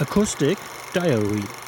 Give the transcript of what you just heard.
Acoustic Diary.